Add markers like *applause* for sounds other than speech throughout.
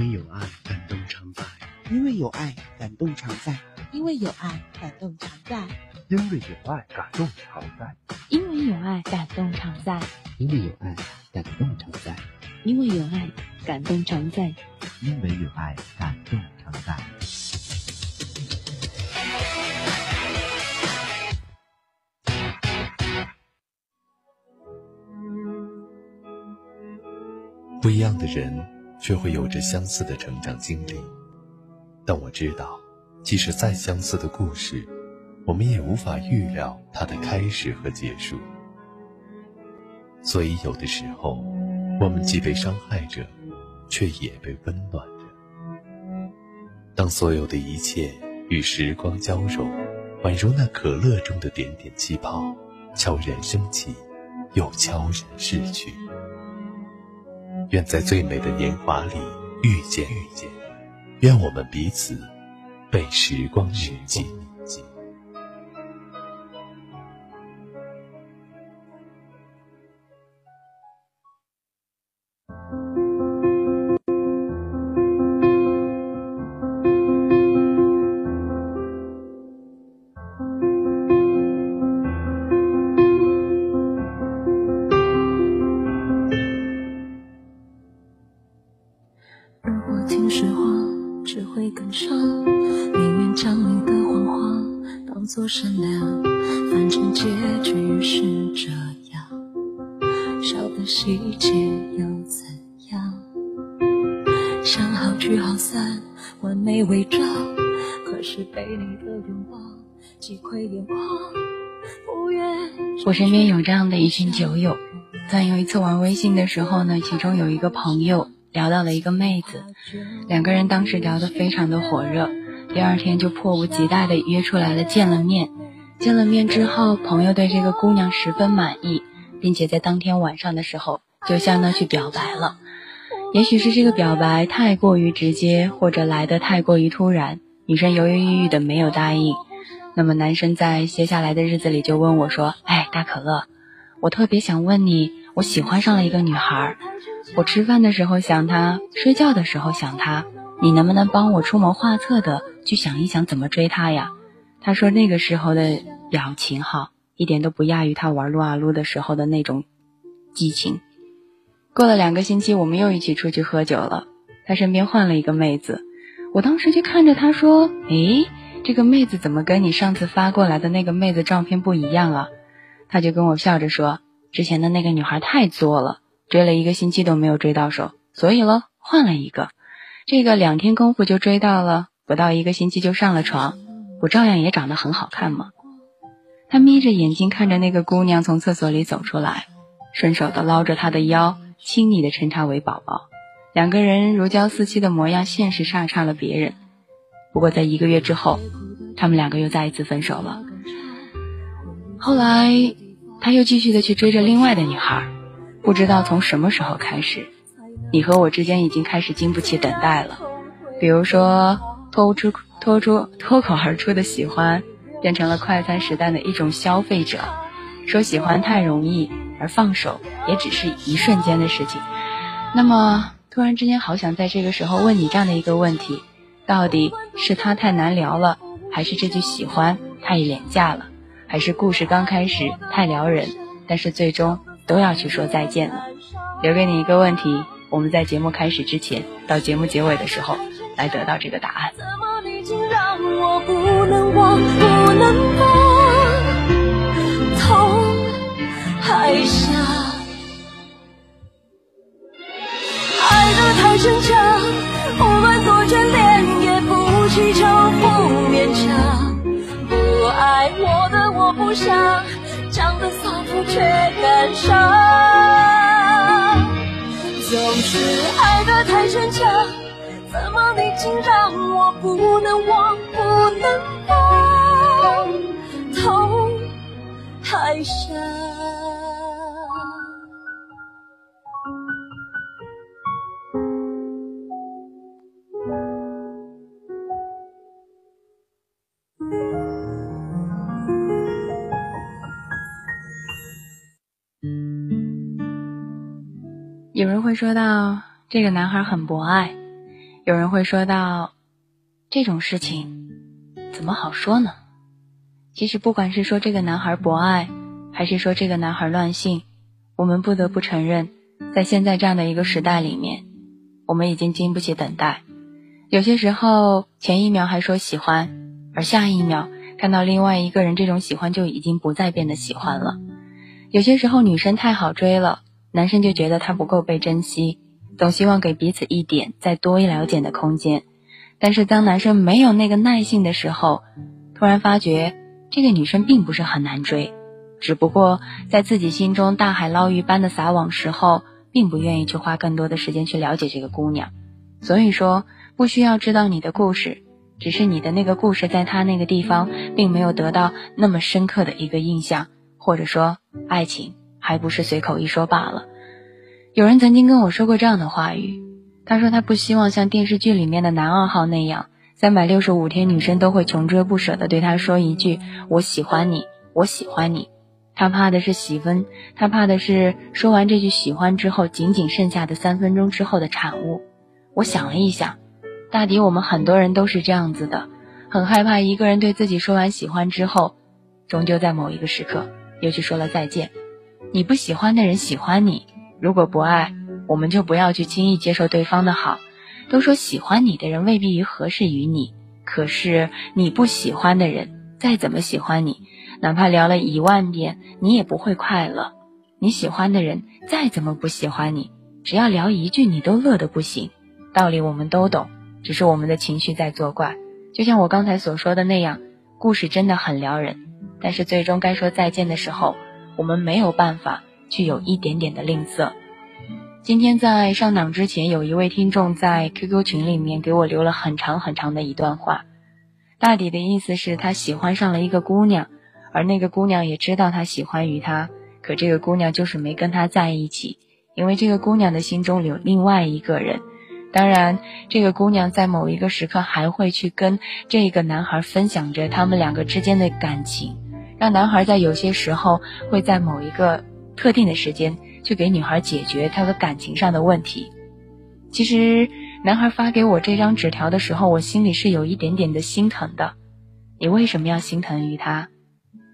因为有爱，感动常在；因为有爱，感动常在；因为有爱，感动常在；因为有爱，感动常在；因为有爱，感动常在；因为有爱，感动常在；因为有爱，感动常在；因为有爱，感动常在。不一样的人，却会有着相似的成长经历。但我知道，即使再相似的故事，我们也无法预料它的开始和结束。所以，有的时候，我们既被伤害着，却也被温暖着。当所有的一切与时光交融，宛如那可乐中的点点气泡，悄然升起，又悄然逝去。愿在最美的年华里遇见遇见，愿我们彼此被时光铭记。我身边有这样的一群酒友，在有一次玩微信的时候呢，其中有一个朋友聊到了一个妹子，两个人当时聊得非常的火热。第二天就迫不及待的约出来了，见了面。见了面之后，朋友对这个姑娘十分满意，并且在当天晚上的时候就向她去表白了。也许是这个表白太过于直接，或者来得太过于突然，女生犹犹豫豫的没有答应。那么男生在接下来的日子里就问我说：“哎，大可乐，我特别想问你，我喜欢上了一个女孩，我吃饭的时候想她，睡觉的时候想她。”你能不能帮我出谋划策的去想一想怎么追她呀？他说那个时候的表情哈，一点都不亚于他玩撸啊撸的时候的那种激情。过了两个星期，我们又一起出去喝酒了。他身边换了一个妹子，我当时就看着他说：“诶，这个妹子怎么跟你上次发过来的那个妹子照片不一样啊？”他就跟我笑着说：“之前的那个女孩太作了，追了一个星期都没有追到手，所以咯，换了一个。”这个两天功夫就追到了，不到一个星期就上了床，我照样也长得很好看嘛。他眯着眼睛看着那个姑娘从厕所里走出来，顺手的捞着她的腰，亲昵的称她为宝宝。两个人如胶似漆的模样，现实煞差了别人。不过在一个月之后，他们两个又再一次分手了。后来他又继续的去追着另外的女孩，不知道从什么时候开始。你和我之间已经开始经不起等待了，比如说脱出脱出脱口而出的喜欢，变成了快餐时代的一种消费者，说喜欢太容易，而放手也只是一瞬间的事情。那么突然之间好想在这个时候问你这样的一个问题：到底是他太难聊了，还是这句喜欢太廉价了，还是故事刚开始太撩人，但是最终都要去说再见了？留给你一个问题。我们在节目开始之前，到节目结尾的时候，来得到这个答案。爱得太逞强，的我不想，讲的洒脱却感伤。总是爱得太逞强，怎么你竟让我不能忘，不能忘，痛太深。有人会说到这个男孩很博爱，有人会说到，这种事情怎么好说呢？其实，不管是说这个男孩博爱，还是说这个男孩乱性，我们不得不承认，在现在这样的一个时代里面，我们已经经不起等待。有些时候，前一秒还说喜欢，而下一秒看到另外一个人，这种喜欢就已经不再变得喜欢了。有些时候，女生太好追了，男生就觉得她不够被珍惜，总希望给彼此一点再多一了解的空间。但是，当男生没有那个耐性的时候，突然发觉这个女生并不是很难追，只不过在自己心中大海捞鱼般的撒网时候，并不愿意去花更多的时间去了解这个姑娘。所以说。不需要知道你的故事，只是你的那个故事在他那个地方并没有得到那么深刻的一个印象，或者说爱情还不是随口一说罢了。有人曾经跟我说过这样的话语，他说他不希望像电视剧里面的男二号那样，三百六十五天女生都会穷追不舍的对他说一句我喜欢你，我喜欢你。他怕的是喜分，他怕的是说完这句喜欢之后，仅仅剩下的三分钟之后的产物。我想了一想。大抵我们很多人都是这样子的，很害怕一个人对自己说完喜欢之后，终究在某一个时刻又去说了再见。你不喜欢的人喜欢你，如果不爱，我们就不要去轻易接受对方的好。都说喜欢你的人未必于合适于你，可是你不喜欢的人再怎么喜欢你，哪怕聊了一万遍，你也不会快乐。你喜欢的人再怎么不喜欢你，只要聊一句，你都乐得不行。道理我们都懂。只是我们的情绪在作怪，就像我刚才所说的那样，故事真的很撩人，但是最终该说再见的时候，我们没有办法去有一点点的吝啬。今天在上档之前，有一位听众在 QQ 群里面给我留了很长很长的一段话，大抵的意思是他喜欢上了一个姑娘，而那个姑娘也知道他喜欢于他，可这个姑娘就是没跟他在一起，因为这个姑娘的心中有另外一个人。当然，这个姑娘在某一个时刻还会去跟这个男孩分享着他们两个之间的感情，让男孩在有些时候会在某一个特定的时间去给女孩解决他的感情上的问题。其实，男孩发给我这张纸条的时候，我心里是有一点点的心疼的。你为什么要心疼于他？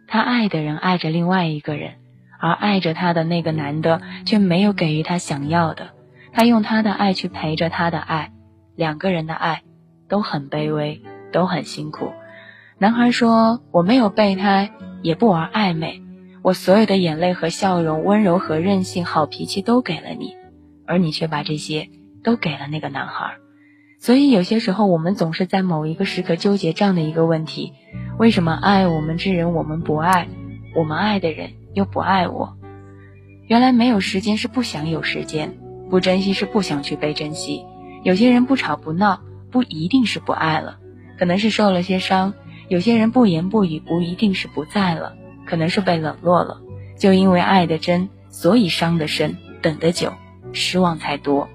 他爱的人爱着另外一个人，而爱着他的那个男的却没有给予他想要的。他用他的爱去陪着他的爱，两个人的爱都很卑微，都很辛苦。男孩说：“我没有备胎，也不玩暧昧，我所有的眼泪和笑容、温柔和任性、好脾气都给了你，而你却把这些都给了那个男孩。所以有些时候，我们总是在某一个时刻纠结这样的一个问题：为什么爱我们之人我们不爱，我们爱的人又不爱我？原来没有时间是不想有时间。”不珍惜是不想去被珍惜，有些人不吵不闹不一定是不爱了，可能是受了些伤；有些人不言不语不一定是不在了，可能是被冷落了。就因为爱的真，所以伤的深，等的久，失望才多。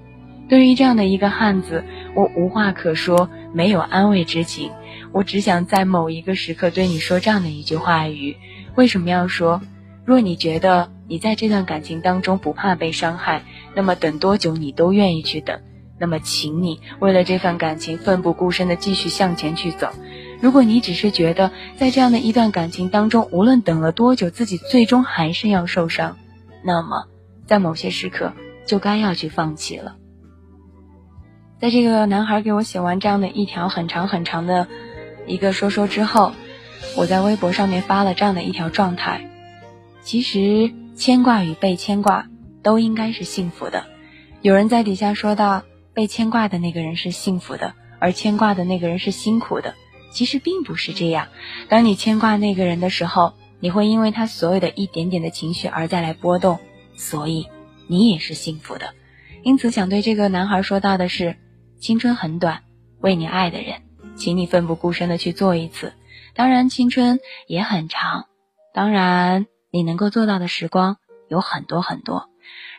对于这样的一个汉子，我无话可说，没有安慰之情，我只想在某一个时刻对你说这样的一句话语：为什么要说？若你觉得你在这段感情当中不怕被伤害，那么等多久你都愿意去等。那么，请你为了这份感情奋不顾身的继续向前去走。如果你只是觉得在这样的一段感情当中，无论等了多久，自己最终还是要受伤，那么在某些时刻就该要去放弃了。在这个男孩给我写完这样的一条很长很长的一个说说之后，我在微博上面发了这样的一条状态。其实牵挂与被牵挂都应该是幸福的。有人在底下说到，被牵挂的那个人是幸福的，而牵挂的那个人是辛苦的。其实并不是这样。当你牵挂那个人的时候，你会因为他所有的一点点的情绪而再来波动，所以你也是幸福的。因此，想对这个男孩说到的是：青春很短，为你爱的人，请你奋不顾身的去做一次。当然，青春也很长。当然。你能够做到的时光有很多很多。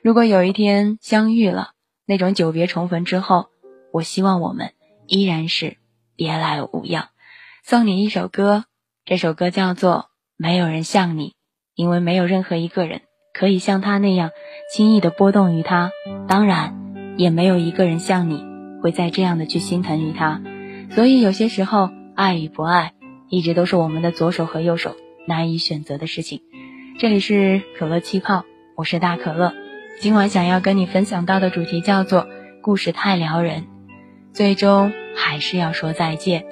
如果有一天相遇了，那种久别重逢之后，我希望我们依然是别来无恙。送你一首歌，这首歌叫做《没有人像你》，因为没有任何一个人可以像他那样轻易的波动于他，当然，也没有一个人像你会再这样的去心疼于他。所以有些时候，爱与不爱，一直都是我们的左手和右手难以选择的事情。这里是可乐气泡，我是大可乐。今晚想要跟你分享到的主题叫做“故事太撩人”，最终还是要说再见。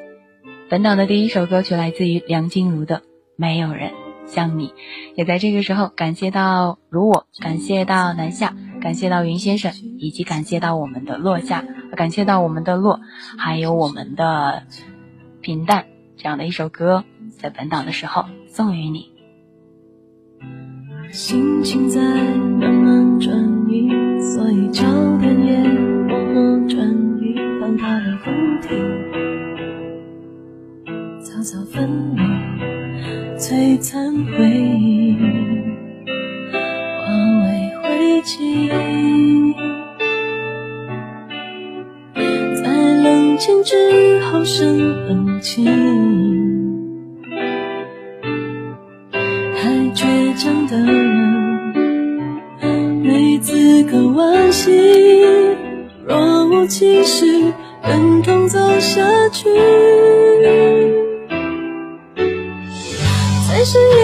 本档的第一首歌曲来自于梁静茹的《没有人像你》，也在这个时候感谢到如我，感谢到南下，感谢到云先生，以及感谢到我们的落下，感谢到我们的落，还有我们的平淡这样的一首歌，在本档的时候送予你。心情在慢慢转移，所以焦点也忘了转移，放大了问题，草草分离，璀璨回忆化为灰烬，在冷静之后生冷清。强的人没资格惋惜，若无其事，忍痛走下去。是。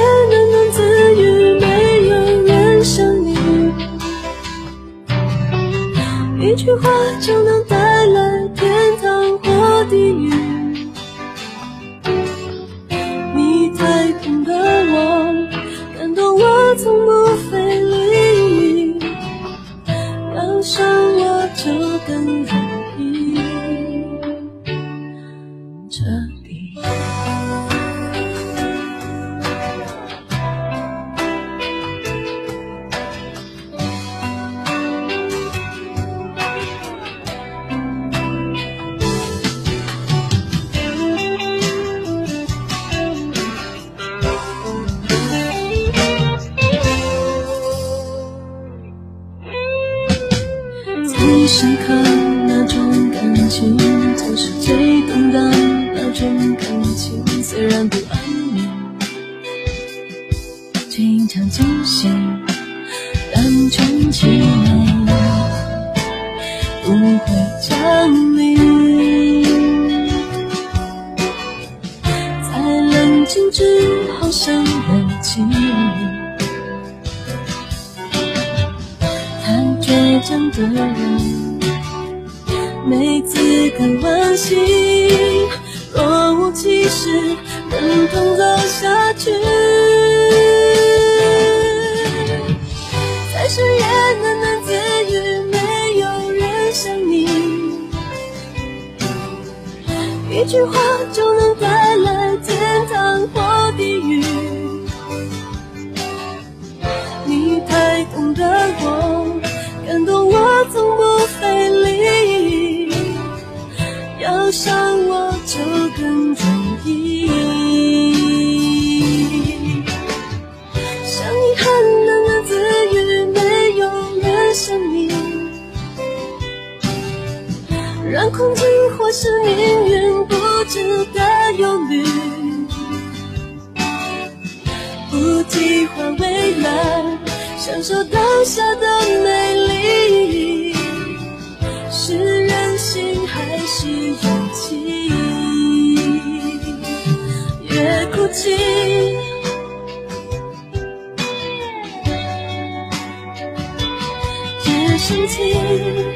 要伤我就更容易。像遗憾喃喃自语，没有人像你，让困境或是命运不值得忧虑，不计划未来。享受当下的美越生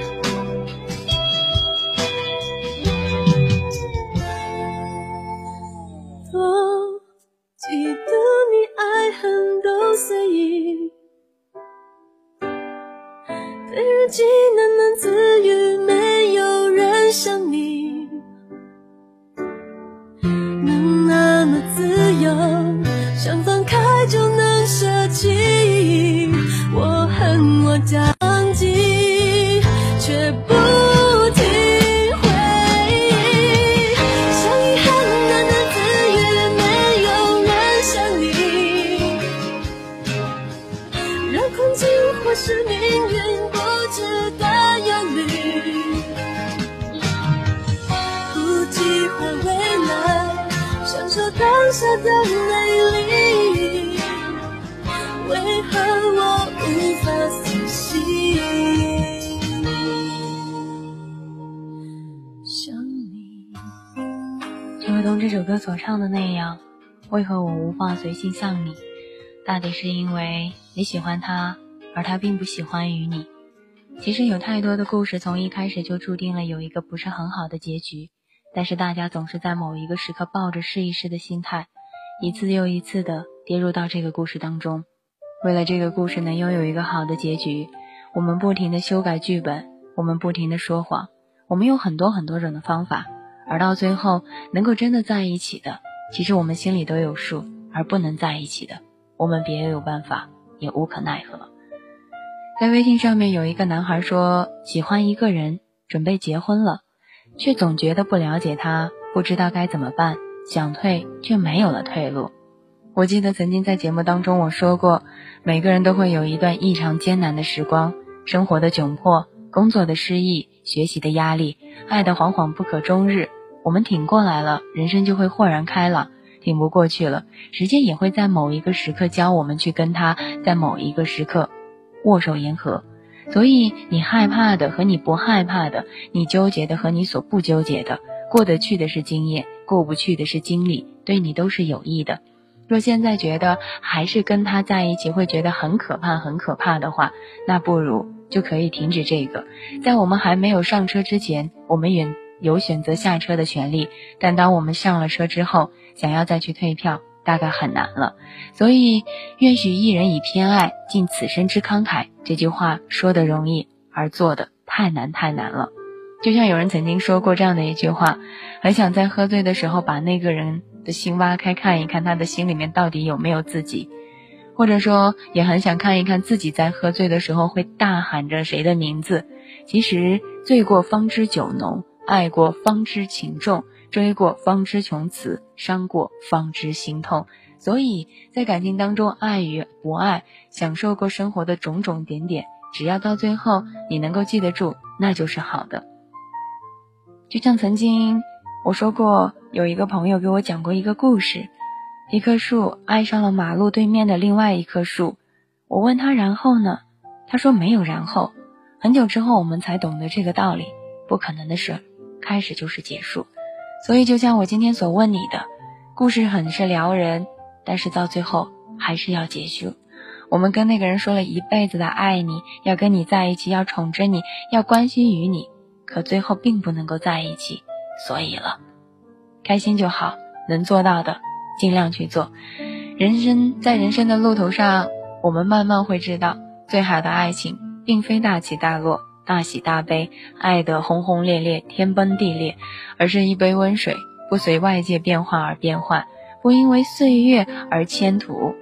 这首歌所唱的那样，为何我无法随心向你？大抵是因为你喜欢他，而他并不喜欢于你。其实有太多的故事从一开始就注定了有一个不是很好的结局，但是大家总是在某一个时刻抱着试一试的心态，一次又一次的跌入到这个故事当中。为了这个故事能拥有一个好的结局，我们不停的修改剧本，我们不停的说谎，我们有很多很多种的方法，而到最后能够真的在一起的，其实我们心里都有数；而不能在一起的，我们别有办法，也无可奈何。在微信上面有一个男孩说，喜欢一个人，准备结婚了，却总觉得不了解他，不知道该怎么办，想退却没有了退路。我记得曾经在节目当中我说过，每个人都会有一段异常艰难的时光，生活的窘迫，工作的失意，学习的压力，爱的惶惶不可终日。我们挺过来了，人生就会豁然开朗；挺不过去了，时间也会在某一个时刻教我们去跟他，在某一个时刻。握手言和，所以你害怕的和你不害怕的，你纠结的和你所不纠结的，过得去的是经验，过不去的是经历，对你都是有益的。若现在觉得还是跟他在一起会觉得很可怕、很可怕的话，那不如就可以停止这个。在我们还没有上车之前，我们远有选择下车的权利，但当我们上了车之后，想要再去退票。大概很难了，所以“愿许一人以偏爱，尽此生之慷慨”这句话说的容易，而做的太难太难了。就像有人曾经说过这样的一句话：很想在喝醉的时候把那个人的心挖开，看一看他的心里面到底有没有自己；或者说，也很想看一看自己在喝醉的时候会大喊着谁的名字。其实，醉过方知酒浓，爱过方知情重。追过方知穷词，伤过方知心痛。所以在感情当中，爱与不爱，享受过生活的种种点点，只要到最后你能够记得住，那就是好的。就像曾经我说过，有一个朋友给我讲过一个故事：一棵树爱上了马路对面的另外一棵树。我问他然后呢？他说没有然后。很久之后，我们才懂得这个道理：不可能的事，开始就是结束。所以，就像我今天所问你的，故事很是撩人，但是到最后还是要结束。我们跟那个人说了一辈子的爱你，要跟你在一起，要宠着你，要关心于你，可最后并不能够在一起。所以了，开心就好，能做到的尽量去做。人生在人生的路途上，我们慢慢会知道，最好的爱情并非大起大落。大喜大悲，爱得轰轰烈烈，天崩地裂，而是一杯温水，不随外界变化而变换，不因为岁月而迁徒，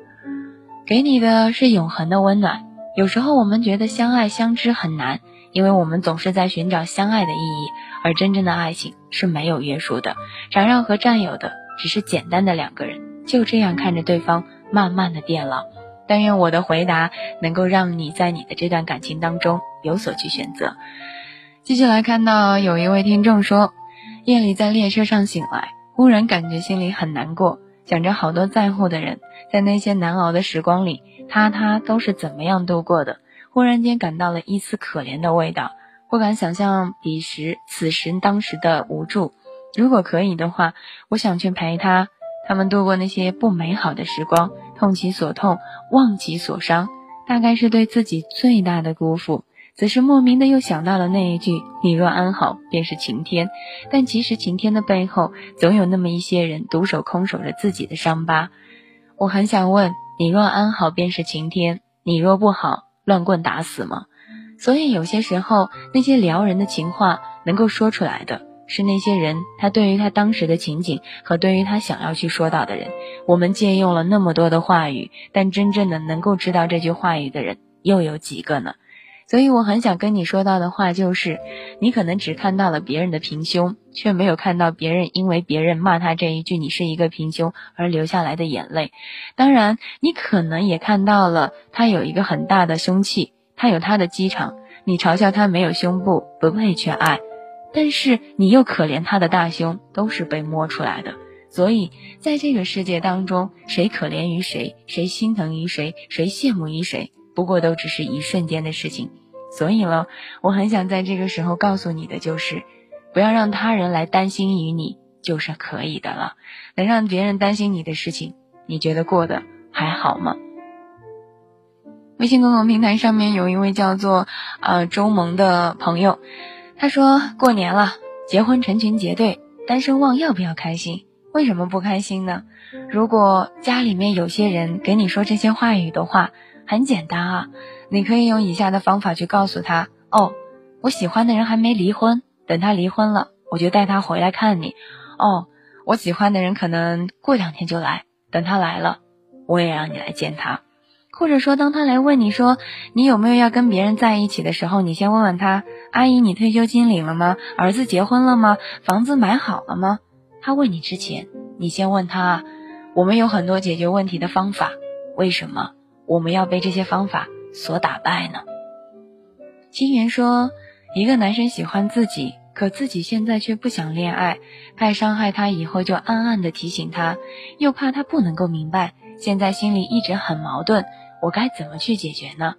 给你的是永恒的温暖。有时候我们觉得相爱相知很难，因为我们总是在寻找相爱的意义，而真正的爱情是没有约束的，缠绕和占有的只是简单的两个人，就这样看着对方慢慢的变老。但愿我的回答能够让你在你的这段感情当中有所去选择。继续来看到有一位听众说，夜里在列车上醒来，忽然感觉心里很难过，想着好多在乎的人，在那些难熬的时光里，他他都是怎么样度过的？忽然间感到了一丝可怜的味道，不敢想象彼时此时当时的无助。如果可以的话，我想去陪他，他们度过那些不美好的时光。痛其所痛，忘其所伤，大概是对自己最大的辜负。此时莫名的又想到了那一句“你若安好，便是晴天”。但其实晴天的背后，总有那么一些人独守空守着自己的伤疤。我很想问：你若安好，便是晴天；你若不好，乱棍打死吗？所以有些时候，那些撩人的情话，能够说出来的。是那些人，他对于他当时的情景和对于他想要去说到的人，我们借用了那么多的话语，但真正的能够知道这句话语的人又有几个呢？所以我很想跟你说到的话就是，你可能只看到了别人的平胸，却没有看到别人因为别人骂他这一句“你是一个平胸”而流下来的眼泪。当然，你可能也看到了他有一个很大的凶器，他有他的机场，你嘲笑他没有胸部，不配去爱。但是你又可怜他的大胸，都是被摸出来的。所以在这个世界当中，谁可怜于谁，谁心疼于谁，谁羡慕于谁，不过都只是一瞬间的事情。所以了，我很想在这个时候告诉你的就是，不要让他人来担心于你。就是可以的了。能让别人担心你的事情，你觉得过得还好吗？微信公众平台上面有一位叫做呃周萌的朋友，他说过年了，结婚成群结队，单身汪要不要开心？为什么不开心呢？如果家里面有些人给你说这些话语的话，很简单啊，你可以用以下的方法去告诉他：哦，我喜欢的人还没离婚，等他离婚了，我就带他回来看你。哦，我喜欢的人可能过两天就来，等他来了，我也让你来见他。或者说，当他来问你说你有没有要跟别人在一起的时候，你先问问他：阿姨，你退休金领了吗？儿子结婚了吗？房子买好了吗？他问你之前，你先问他：我们有很多解决问题的方法，为什么我们要被这些方法所打败呢？金源说，一个男生喜欢自己，可自己现在却不想恋爱，怕伤害他以后就暗暗的提醒他，又怕他不能够明白，现在心里一直很矛盾。我该怎么去解决呢？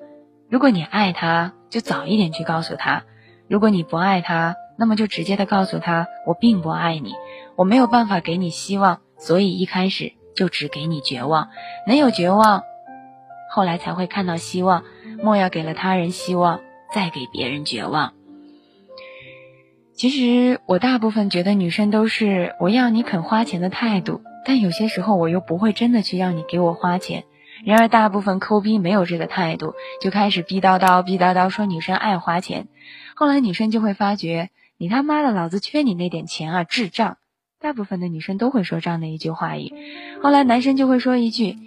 如果你爱他，就早一点去告诉他；如果你不爱他，那么就直接的告诉他，我并不爱你，我没有办法给你希望，所以一开始就只给你绝望。能有绝望，后来才会看到希望。莫要给了他人希望，再给别人绝望。其实我大部分觉得女生都是我要你肯花钱的态度，但有些时候我又不会真的去让你给我花钱。然而，大部分抠逼没有这个态度，就开始逼叨叨、逼叨叨说女生爱花钱。后来女生就会发觉，你他妈的老子缺你那点钱啊，智障！大部分的女生都会说这样的一句话语。后来男生就会说一句：“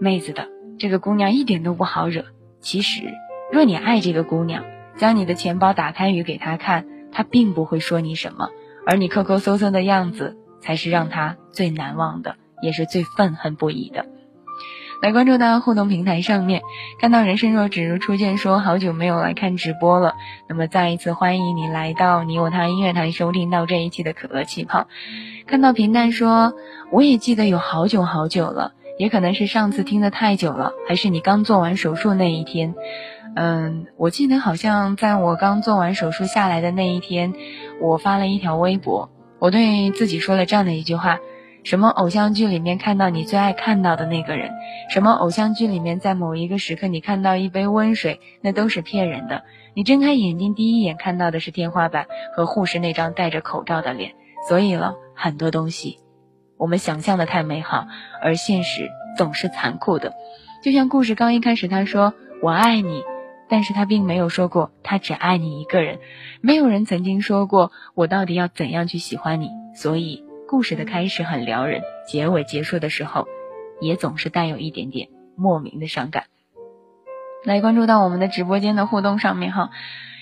妹子的，这个姑娘一点都不好惹。”其实，若你爱这个姑娘，将你的钱包打开与给她看，她并不会说你什么，而你抠抠搜搜的样子，才是让她最难忘的，也是最愤恨不已的。来关注到互动平台上面，看到人生若只如初见，说好久没有来看直播了。那么再一次欢迎你来到你我他音乐台，收听到这一期的可乐气泡。看到平淡说，我也记得有好久好久了，也可能是上次听的太久了，还是你刚做完手术那一天。嗯，我记得好像在我刚做完手术下来的那一天，我发了一条微博，我对自己说了这样的一句话。什么偶像剧里面看到你最爱看到的那个人？什么偶像剧里面在某一个时刻你看到一杯温水？那都是骗人的。你睁开眼睛第一眼看到的是天花板和护士那张戴着口罩的脸。所以了很多东西，我们想象的太美好，而现实总是残酷的。就像故事刚一开始他说我爱你，但是他并没有说过他只爱你一个人。没有人曾经说过我到底要怎样去喜欢你。所以。故事的开始很撩人，结尾结束的时候，也总是带有一点点莫名的伤感。来关注到我们的直播间的互动上面哈，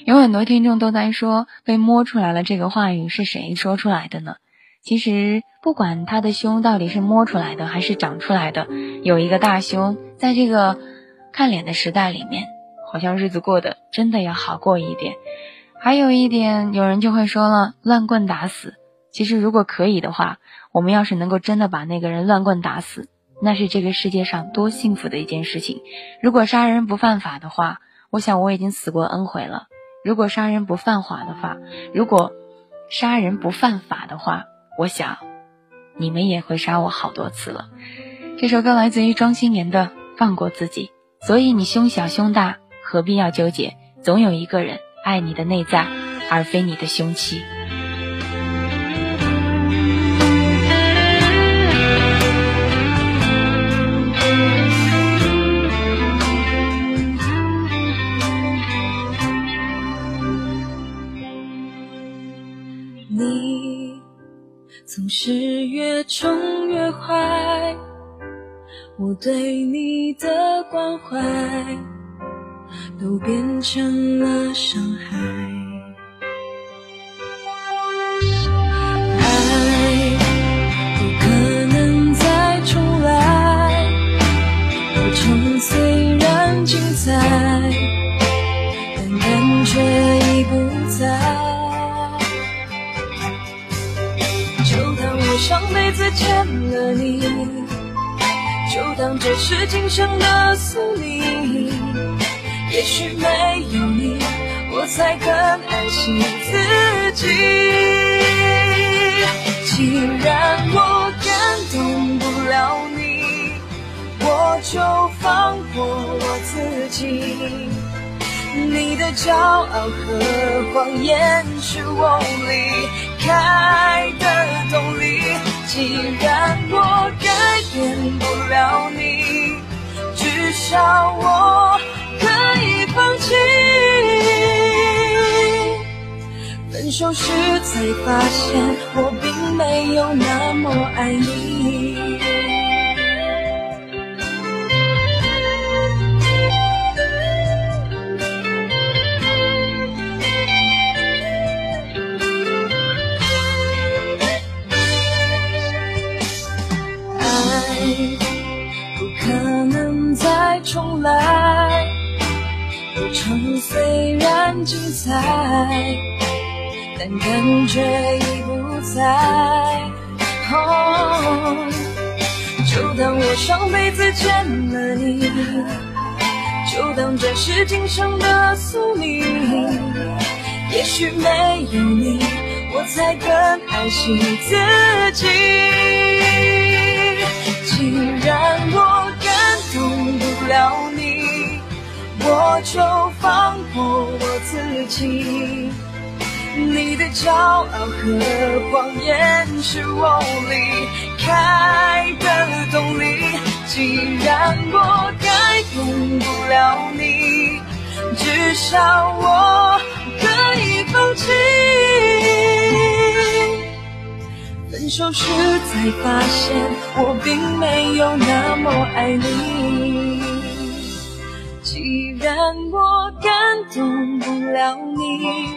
有很多听众都在说被摸出来了，这个话语是谁说出来的呢？其实不管他的胸到底是摸出来的还是长出来的，有一个大胸，在这个看脸的时代里面，好像日子过得真的要好过一点。还有一点，有人就会说了，乱棍打死。其实，如果可以的话，我们要是能够真的把那个人乱棍打死，那是这个世界上多幸福的一件事情。如果杀人不犯法的话，我想我已经死过 N 回了。如果杀人不犯法的话，如果杀人不犯法的话，我想你们也会杀我好多次了。这首歌来自于庄心妍的《放过自己》，所以你胸小胸大，何必要纠结？总有一个人爱你的内在，而非你的胸器。总是越宠越坏，我对你的关怀都变成了伤害。见了你就当这是今生的宿命也许没有你我才更爱惜自己既然我感动不了你我就放过我自己。你的骄傲和谎言是我离开的动力。既然我改变不了你，至少我可以放弃。分手时才发现，我并没有那么爱你。重来，过程虽然精彩，但感觉已不在。哦，就当我上辈子欠了你，就当这是今生的宿命。也许没有你，我才更爱惜自己。既然我了你，我就放过我自己。你的骄傲和谎言是我离开的动力。既然我改变不了你，至少我可以放弃。分手时才发现，我并没有那么爱你。既然我感动不了你，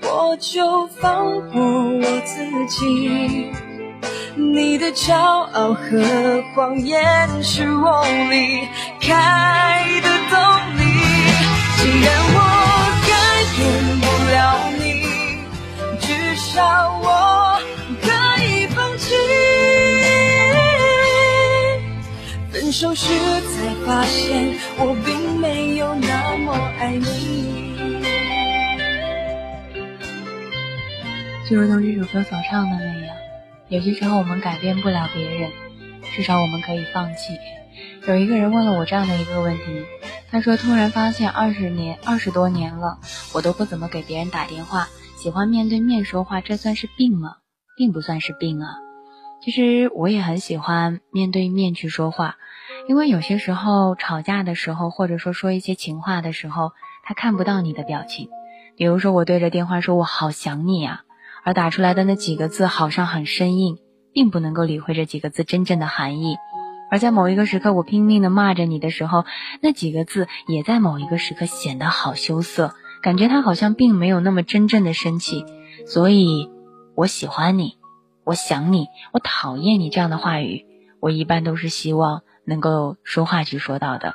我就放过我自己。你的骄傲和谎言是我离开的动力。既然我改变不了你，至少我手时才发现，我并没有那么爱你。就如同这首歌所唱的那样，有些时候我们改变不了别人，至少我们可以放弃。有一个人问了我这样的一个问题，他说：“突然发现二十年、二十多年了，我都不怎么给别人打电话，喜欢面对面说话，这算是病吗？并不算是病啊。其实我也很喜欢面对面去说话，因为有些时候吵架的时候，或者说说一些情话的时候，他看不到你的表情。比如说我对着电话说我好想你啊。”而打出来的那几个字好像很生硬，并不能够理会这几个字真正的含义。而在某一个时刻，我拼命的骂着你的时候，那几个字也在某一个时刻显得好羞涩，感觉他好像并没有那么真正的生气。所以，我喜欢你，我想你，我讨厌你这样的话语，我一般都是希望能够说话去说到的。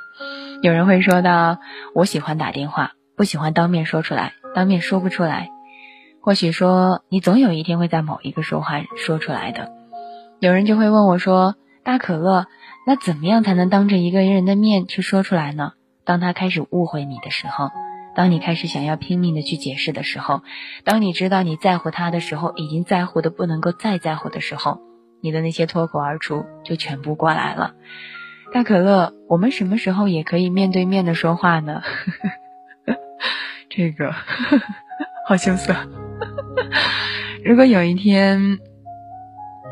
有人会说到，我喜欢打电话，不喜欢当面说出来，当面说不出来。或许说你总有一天会在某一个说话说出来的，有人就会问我说：“大可乐，那怎么样才能当着一个人的面去说出来呢？”当他开始误会你的时候，当你开始想要拼命的去解释的时候，当你知道你在乎他的时候，已经在乎的不能够再在乎的时候，你的那些脱口而出就全部过来了。大可乐，我们什么时候也可以面对面的说话呢？*laughs* 这个好羞涩。如果有一天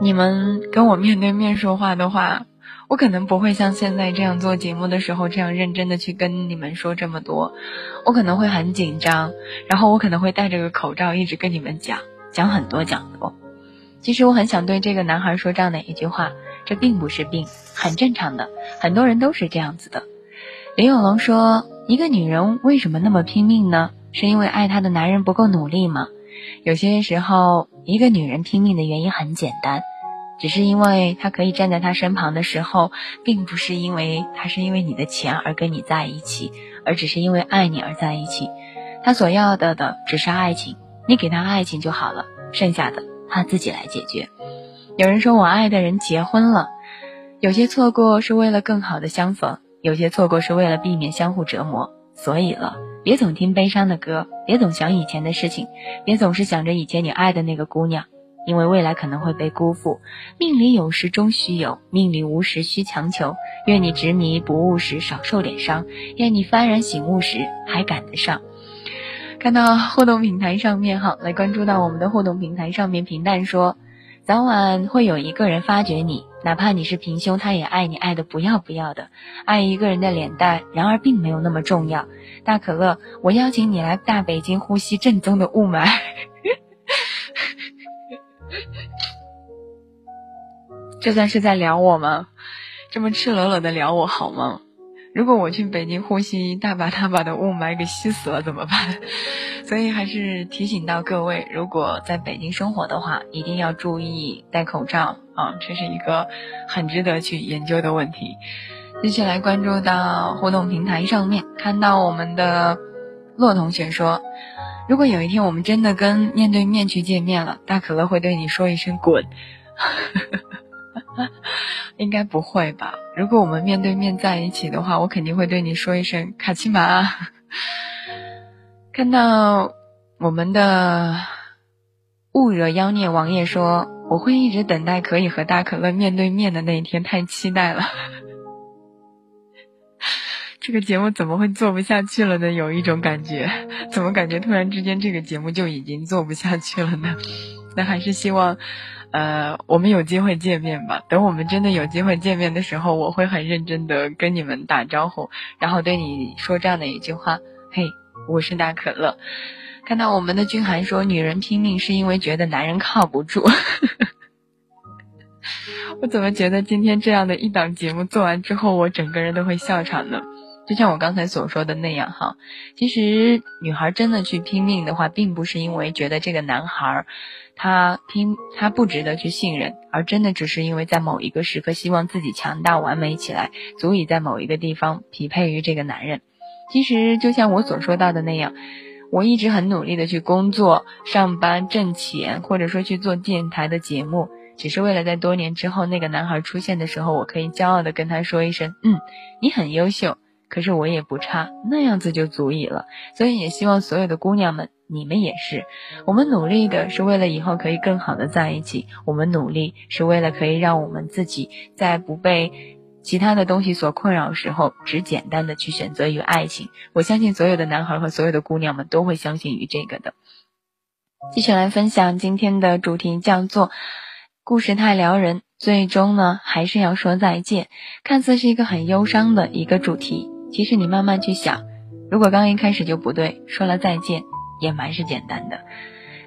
你们跟我面对面说话的话，我可能不会像现在这样做节目的时候这样认真的去跟你们说这么多，我可能会很紧张，然后我可能会戴着个口罩一直跟你们讲讲很多讲多。其实我很想对这个男孩说这样的一句话：这并不是病，很正常的，很多人都是这样子的。林有龙说：“一个女人为什么那么拼命呢？是因为爱她的男人不够努力吗？”有些时候，一个女人拼命的原因很简单，只是因为她可以站在他身旁的时候，并不是因为她是因为你的钱而跟你在一起，而只是因为爱你而在一起。她所要的的只是爱情，你给她爱情就好了，剩下的她自己来解决。有人说我爱的人结婚了，有些错过是为了更好的相逢，有些错过是为了避免相互折磨，所以了。别总听悲伤的歌，别总想以前的事情，别总是想着以前你爱的那个姑娘，因为未来可能会被辜负。命里有时终须有，命里无时须强求。愿你执迷不悟时少受点伤，愿你幡然醒悟时还赶得上。看到互动平台上面哈，来关注到我们的互动平台上面，平淡说，早晚会有一个人发觉你，哪怕你是平胸，他也爱你爱的不要不要的。爱一个人的脸蛋，然而并没有那么重要。大可乐，我邀请你来大北京呼吸正宗的雾霾。*laughs* 这算是在聊我吗？这么赤裸裸的聊我好吗？如果我去北京呼吸大把大把的雾霾给吸死了怎么办？*laughs* 所以还是提醒到各位，如果在北京生活的话，一定要注意戴口罩啊，这是一个很值得去研究的问题。接下来关注到互动平台上面，看到我们的洛同学说，如果有一天我们真的跟面对面去见面了，大可乐会对你说一声滚。*laughs* *laughs* 应该不会吧？如果我们面对面在一起的话，我肯定会对你说一声卡其玛。看到我们的勿惹妖孽王爷说，我会一直等待可以和大可乐面对面的那一天，太期待了。这个节目怎么会做不下去了呢？有一种感觉，怎么感觉突然之间这个节目就已经做不下去了呢？*laughs* 那还是希望。呃，我们有机会见面吧。等我们真的有机会见面的时候，我会很认真的跟你们打招呼，然后对你说这样的一句话：“嘿，我是大可乐。”看到我们的君涵说：“女人拼命是因为觉得男人靠不住。*laughs* ”我怎么觉得今天这样的一档节目做完之后，我整个人都会笑场呢？就像我刚才所说的那样哈，其实女孩真的去拼命的话，并不是因为觉得这个男孩。他拼，他不值得去信任，而真的只是因为在某一个时刻，希望自己强大完美起来，足以在某一个地方匹配于这个男人。其实就像我所说到的那样，我一直很努力的去工作、上班、挣钱，或者说去做电台的节目，只是为了在多年之后那个男孩出现的时候，我可以骄傲的跟他说一声：“嗯，你很优秀，可是我也不差。”那样子就足以了。所以也希望所有的姑娘们。你们也是，我们努力的是为了以后可以更好的在一起。我们努力是为了可以让我们自己在不被其他的东西所困扰时候，只简单的去选择于爱情。我相信所有的男孩和所有的姑娘们都会相信于这个的。继续来分享今天的主题，叫做故事太撩人，最终呢还是要说再见。看似是一个很忧伤的一个主题，其实你慢慢去想，如果刚一开始就不对，说了再见。也蛮是简单的。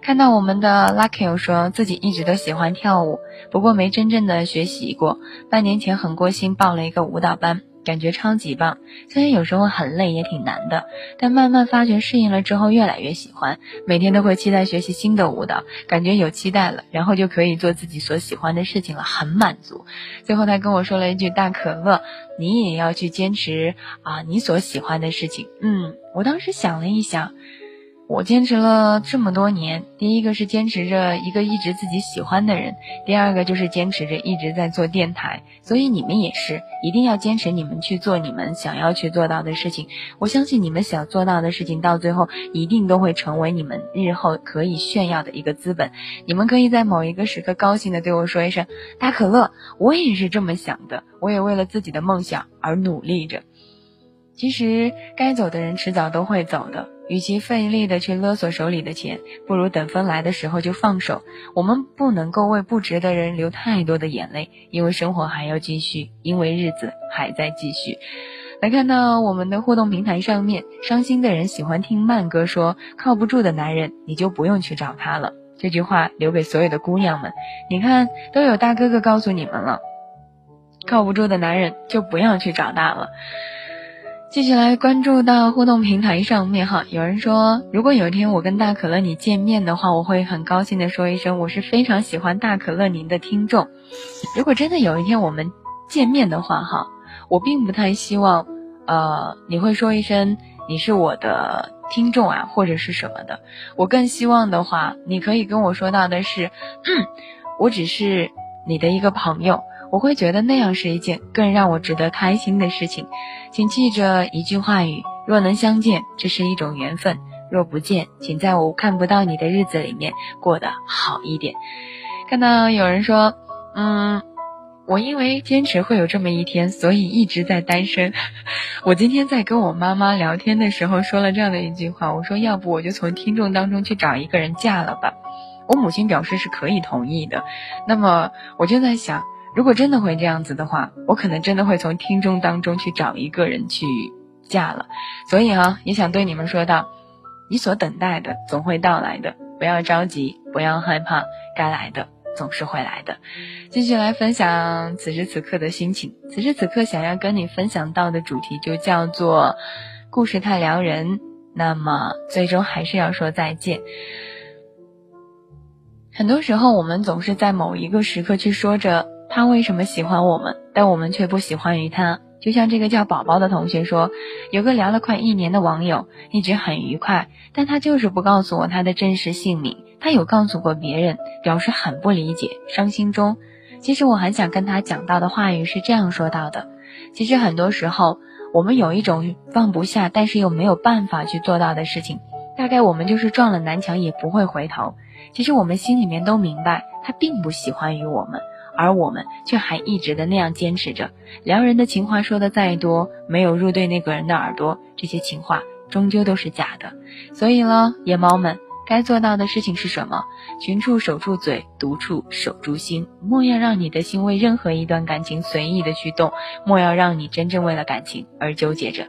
看到我们的 Lucky 说自己一直都喜欢跳舞，不过没真正的学习过。半年前很过心报了一个舞蹈班，感觉超级棒。虽然有时候很累，也挺难的，但慢慢发觉适应了之后越来越喜欢。每天都会期待学习新的舞蹈，感觉有期待了，然后就可以做自己所喜欢的事情了，很满足。最后他跟我说了一句：“大可乐，你也要去坚持啊，你所喜欢的事情。”嗯，我当时想了一想。我坚持了这么多年，第一个是坚持着一个一直自己喜欢的人，第二个就是坚持着一直在做电台。所以你们也是，一定要坚持你们去做你们想要去做到的事情。我相信你们想做到的事情，到最后一定都会成为你们日后可以炫耀的一个资本。你们可以在某一个时刻高兴的对我说一声“大可乐”，我也是这么想的，我也为了自己的梦想而努力着。其实该走的人迟早都会走的。与其费力的去勒索手里的钱，不如等风来的时候就放手。我们不能够为不值的人流太多的眼泪，因为生活还要继续，因为日子还在继续。来看到我们的互动平台上面，伤心的人喜欢听慢歌，说靠不住的男人你就不用去找他了。这句话留给所有的姑娘们，你看都有大哥哥告诉你们了，靠不住的男人就不要去找他了。继续来关注到互动平台上面哈，有人说，如果有一天我跟大可乐你见面的话，我会很高兴的说一声，我是非常喜欢大可乐您的听众。如果真的有一天我们见面的话哈，我并不太希望，呃，你会说一声你是我的听众啊，或者是什么的。我更希望的话，你可以跟我说到的是，嗯，我只是你的一个朋友。我会觉得那样是一件更让我值得开心的事情，请记着一句话语：若能相见，这是一种缘分；若不见，请在我看不到你的日子里面过得好一点。看到有人说，嗯，我因为坚持会有这么一天，所以一直在单身。*laughs* 我今天在跟我妈妈聊天的时候说了这样的一句话，我说要不我就从听众当中去找一个人嫁了吧。我母亲表示是可以同意的。那么我就在想，如果真的会这样子的话，我可能真的会从听众当中去找一个人去嫁了。所以啊，也想对你们说道。你所等待的总会到来的，不要着急，不要害怕，该来的总是会来的。继续来分享此时此刻的心情。此时此刻想要跟你分享到的主题就叫做“故事太撩人”，那么最终还是要说再见。很多时候，我们总是在某一个时刻去说着他为什么喜欢我们，但我们却不喜欢于他。就像这个叫宝宝的同学说，有个聊了快一年的网友，一直很愉快，但他就是不告诉我他的真实姓名。他有告诉过别人，表示很不理解，伤心中。其实我很想跟他讲到的话语是这样说到的：其实很多时候，我们有一种放不下，但是又没有办法去做到的事情，大概我们就是撞了南墙也不会回头。其实我们心里面都明白，他并不喜欢于我们。而我们却还一直的那样坚持着，撩人的情话说的再多，没有入对那个人的耳朵，这些情话终究都是假的。所以呢，野猫们该做到的事情是什么？群处守住嘴，独处守住心。莫要让你的心为任何一段感情随意的去动，莫要让你真正为了感情而纠结着。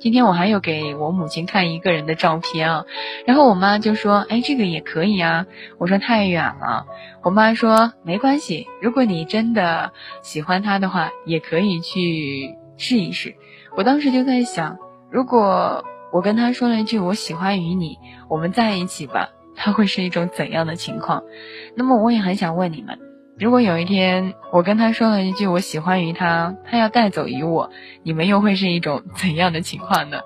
今天我还有给我母亲看一个人的照片啊，然后我妈就说：“哎，这个也可以啊。”我说：“太远了。”我妈说：“没关系，如果你真的喜欢他的话，也可以去试一试。”我当时就在想，如果我跟他说了一句“我喜欢于你，我们在一起吧”，他会是一种怎样的情况？那么我也很想问你们。如果有一天我跟他说了一句我喜欢于他，他要带走于我，你们又会是一种怎样的情况呢？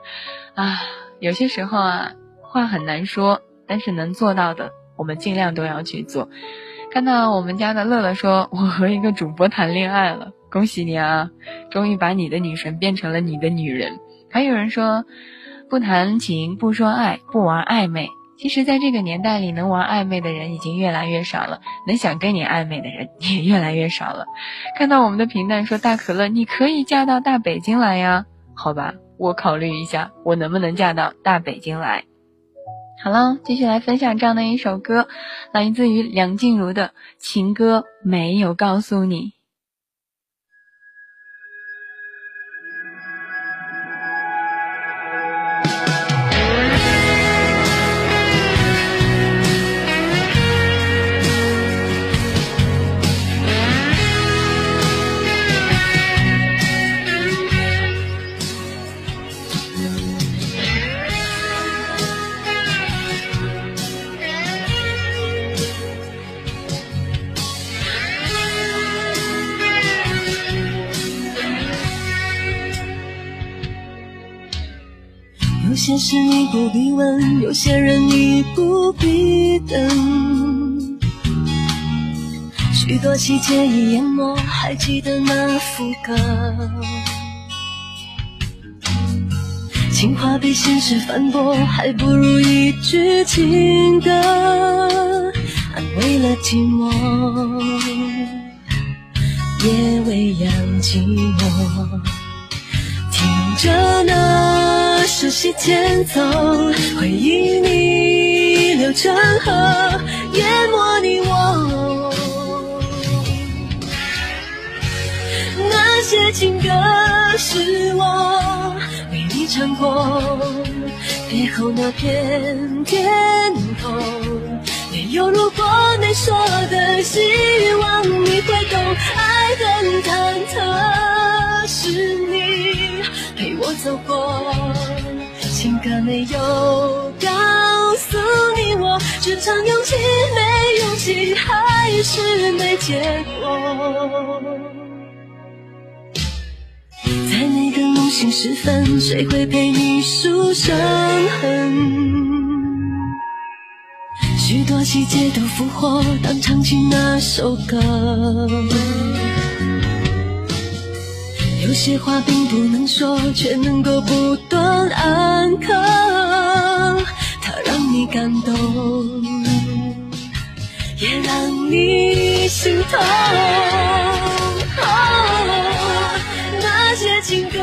啊，有些时候啊，话很难说，但是能做到的，我们尽量都要去做。看到我们家的乐乐说，我和一个主播谈恋爱了，恭喜你啊，终于把你的女神变成了你的女人。还有人说，不谈情，不说爱，不玩暧昧。其实，在这个年代里，能玩暧昧的人已经越来越少了，能想跟你暧昧的人也越来越少了。看到我们的平淡说大可乐，你可以嫁到大北京来呀？好吧，我考虑一下，我能不能嫁到大北京来？好了，继续来分享这样的一首歌，来自于梁静茹的情歌，没有告诉你。事你不必问，有些人你不必等。许多细节已淹没，还记得那副歌。情话被现实反驳，还不如一句情歌，安慰了寂寞，也未央寂寞。着那。熟悉前奏，回忆逆流成河，淹没你我。那些情歌是我为你唱过，背后那片天空，没有如果没说的希望你会懂。爱很忐忑，是你我走过。情歌没有告诉你，我只唱勇气，没勇气，还是没结果。在每个梦醒时分，谁会陪你数伤痕？许多细节都复活，当唱起那首歌。有些话并不能说，却能够不断安可。它让你感动，也让。你心痛。那些情歌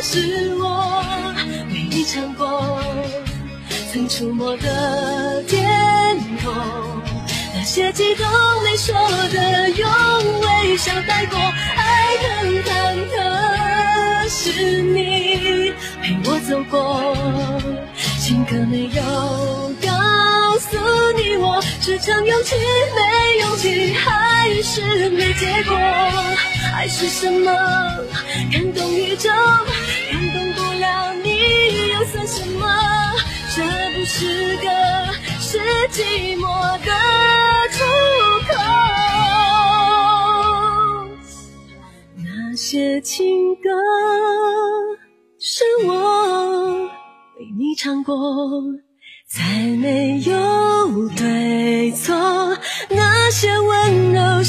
是我为你唱过，曾触摸的天空。那些激动没说的，用微笑带过。爱很忐忑，是你陪我走过，情歌没有告诉你我，只剩勇气没勇气，还是没结果。爱是什么？感动宇宙，感动不了你，又算什么？这不是个是寂寞的出口。那些情歌是我为你唱过，再没有对错。那些温柔，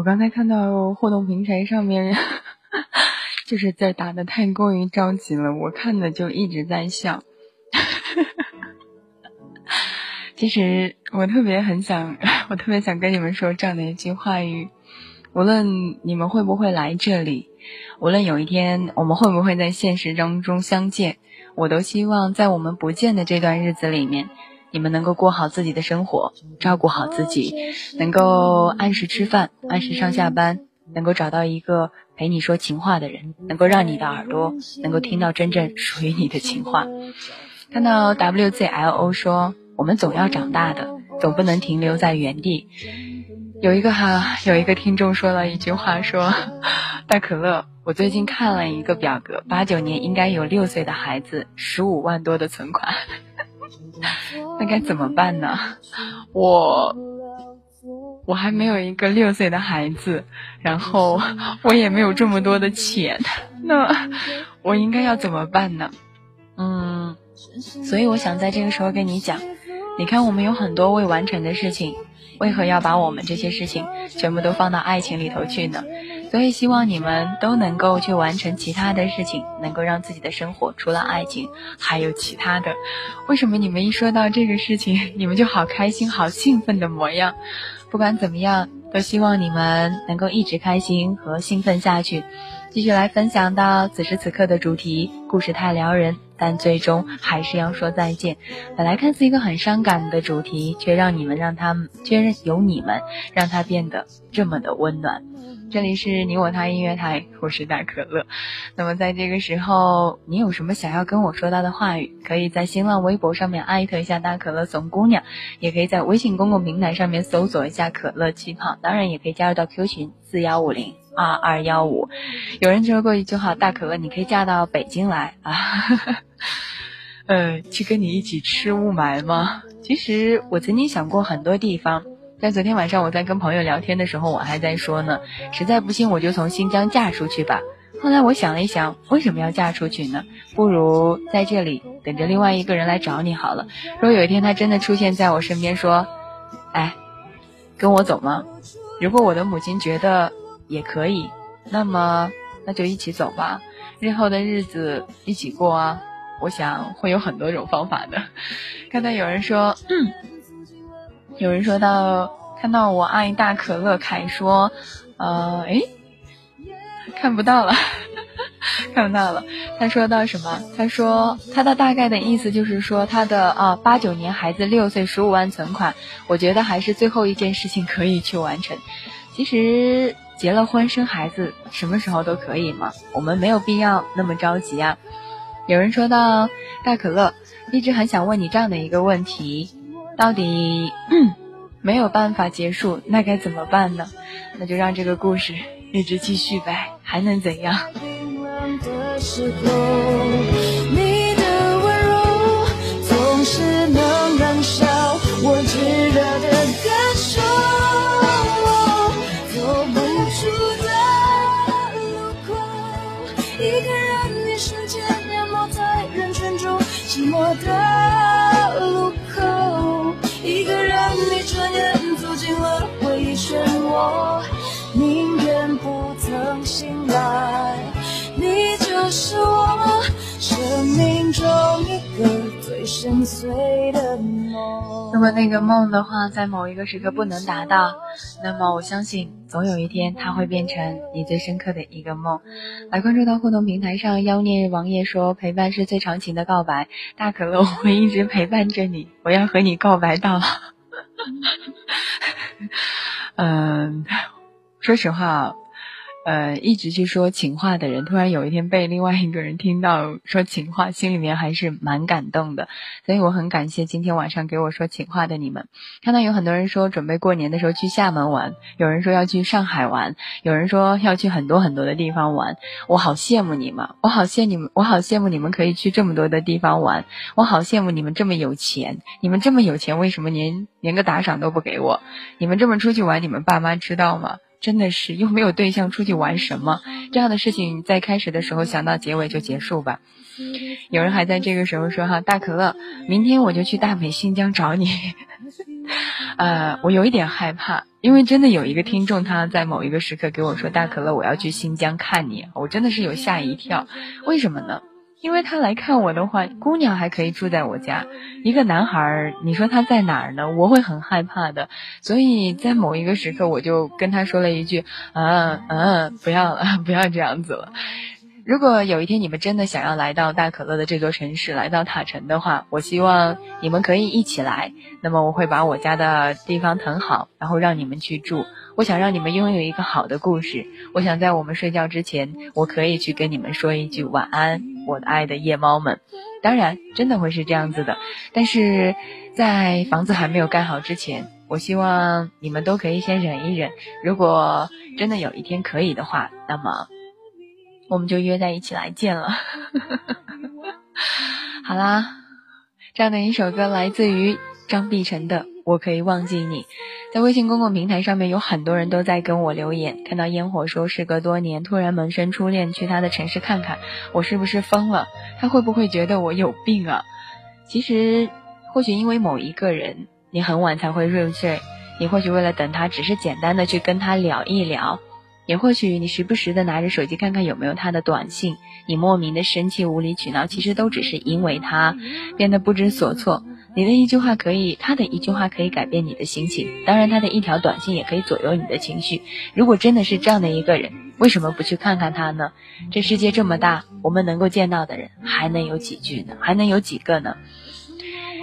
我刚才看到互动平台上面，*laughs* 就是字打的太过于着急了，我看的就一直在笑。*laughs* 其实我特别很想，我特别想跟你们说这样的一句话语：无论你们会不会来这里，无论有一天我们会不会在现实当中相见，我都希望在我们不见的这段日子里面，你们能够过好自己的生活，照顾好自己，能够按时吃饭，按时上下班，能够找到一个陪你说情话的人，能够让你的耳朵能够听到真正属于你的情话。看到 WZLO 说。我们总要长大的，总不能停留在原地。有一个哈，有一个听众说了一句话，说：“大可乐，我最近看了一个表格，八九年应该有六岁的孩子，十五万多的存款，那该怎么办呢？*laughs* 我我还没有一个六岁的孩子，然后 *laughs* 我也没有这么多的钱，那我应该要怎么办呢？嗯，所以我想在这个时候跟你讲。”你看，我们有很多未完成的事情，为何要把我们这些事情全部都放到爱情里头去呢？所以希望你们都能够去完成其他的事情，能够让自己的生活除了爱情还有其他的。为什么你们一说到这个事情，你们就好开心、好兴奋的模样？不管怎么样，都希望你们能够一直开心和兴奋下去。继续来分享到此时此刻的主题，故事太撩人。但最终还是要说再见。本来看似一个很伤感的主题，却让你们让他们，却有你们让它变得这么的温暖。这里是你我他音乐台，我是大可乐。那么在这个时候，你有什么想要跟我说到的话语，可以在新浪微博上面艾特一下大可乐怂姑娘，也可以在微信公共平台上面搜索一下可乐气泡，当然也可以加入到 Q 群四幺五零。二二幺五，有人说过一句话：“大可乐，你可以嫁到北京来啊，呃，去跟你一起吃雾霾吗？”其实我曾经想过很多地方，在昨天晚上我在跟朋友聊天的时候，我还在说呢，实在不行我就从新疆嫁出去吧。后来我想了一想，为什么要嫁出去呢？不如在这里等着另外一个人来找你好了。如果有一天他真的出现在我身边，说：“哎，跟我走吗？”如果我的母亲觉得。也可以，那么那就一起走吧，日后的日子一起过啊！我想会有很多种方法的。*laughs* 刚才有人说，嗯，有人说到看到我爱大可乐，凯说，呃，诶，看不到了，看不到了。他说到什么？他说他的大概的意思就是说他的啊八九年孩子六岁十五万存款，我觉得还是最后一件事情可以去完成。其实结了婚生孩子什么时候都可以嘛，我们没有必要那么着急啊。有人说到大可乐，一直很想问你这样的一个问题：到底没有办法结束，那该怎么办呢？那就让这个故事一直继续呗，还能怎样？漩涡，宁愿不曾醒来。你就是我生命中一个最深邃的梦。如果那个梦的话，在某一个时刻不能达到，那么我相信总有一天它会变成你最深刻的一个梦。来关注到互动平台上，妖孽王爷说：“陪伴是最长情的告白。”大可乐，我会一直陪伴着你，我要和你告白到老。*laughs* 嗯，说实话。呃，一直去说情话的人，突然有一天被另外一个人听到说情话，心里面还是蛮感动的。所以我很感谢今天晚上给我说情话的你们。看到有很多人说准备过年的时候去厦门玩，有人说要去上海玩，有人说要去很多很多的地方玩。我好羡慕你们，我好羡你们，我好羡慕你们可以去这么多的地方玩。我好羡慕你们这么有钱，你们这么有钱，为什么连连个打赏都不给我？你们这么出去玩，你们爸妈知道吗？真的是又没有对象出去玩什么这样的事情，在开始的时候想到结尾就结束吧。有人还在这个时候说哈，大可乐，明天我就去大美新疆找你。*laughs* 呃，我有一点害怕，因为真的有一个听众他在某一个时刻给我说，大可乐，我要去新疆看你，我真的是有吓一跳。为什么呢？因为他来看我的话，姑娘还可以住在我家，一个男孩儿，你说他在哪儿呢？我会很害怕的。所以在某一个时刻，我就跟他说了一句：“嗯嗯，不要了，*laughs* 不要这样子了。”如果有一天你们真的想要来到大可乐的这座城市，来到塔城的话，我希望你们可以一起来。那么我会把我家的地方腾好，然后让你们去住。我想让你们拥有一个好的故事。我想在我们睡觉之前，我可以去跟你们说一句晚安，我的爱的夜猫们。当然，真的会是这样子的。但是在房子还没有盖好之前，我希望你们都可以先忍一忍。如果真的有一天可以的话，那么我们就约在一起来见了。*laughs* 好啦，这样的一首歌来自于张碧晨的。我可以忘记你，在微信公共平台上面有很多人都在跟我留言。看到烟火说，时隔多年突然萌生初恋，去他的城市看看，我是不是疯了？他会不会觉得我有病啊？其实，或许因为某一个人，你很晚才会入睡，你或许为了等他，只是简单的去跟他聊一聊，也或许你时不时的拿着手机看看有没有他的短信，你莫名的生气、无理取闹，其实都只是因为他变得不知所措。你的一句话可以，他的一句话可以改变你的心情，当然他的一条短信也可以左右你的情绪。如果真的是这样的一个人，为什么不去看看他呢？这世界这么大，我们能够见到的人还能有几句呢？还能有几个呢？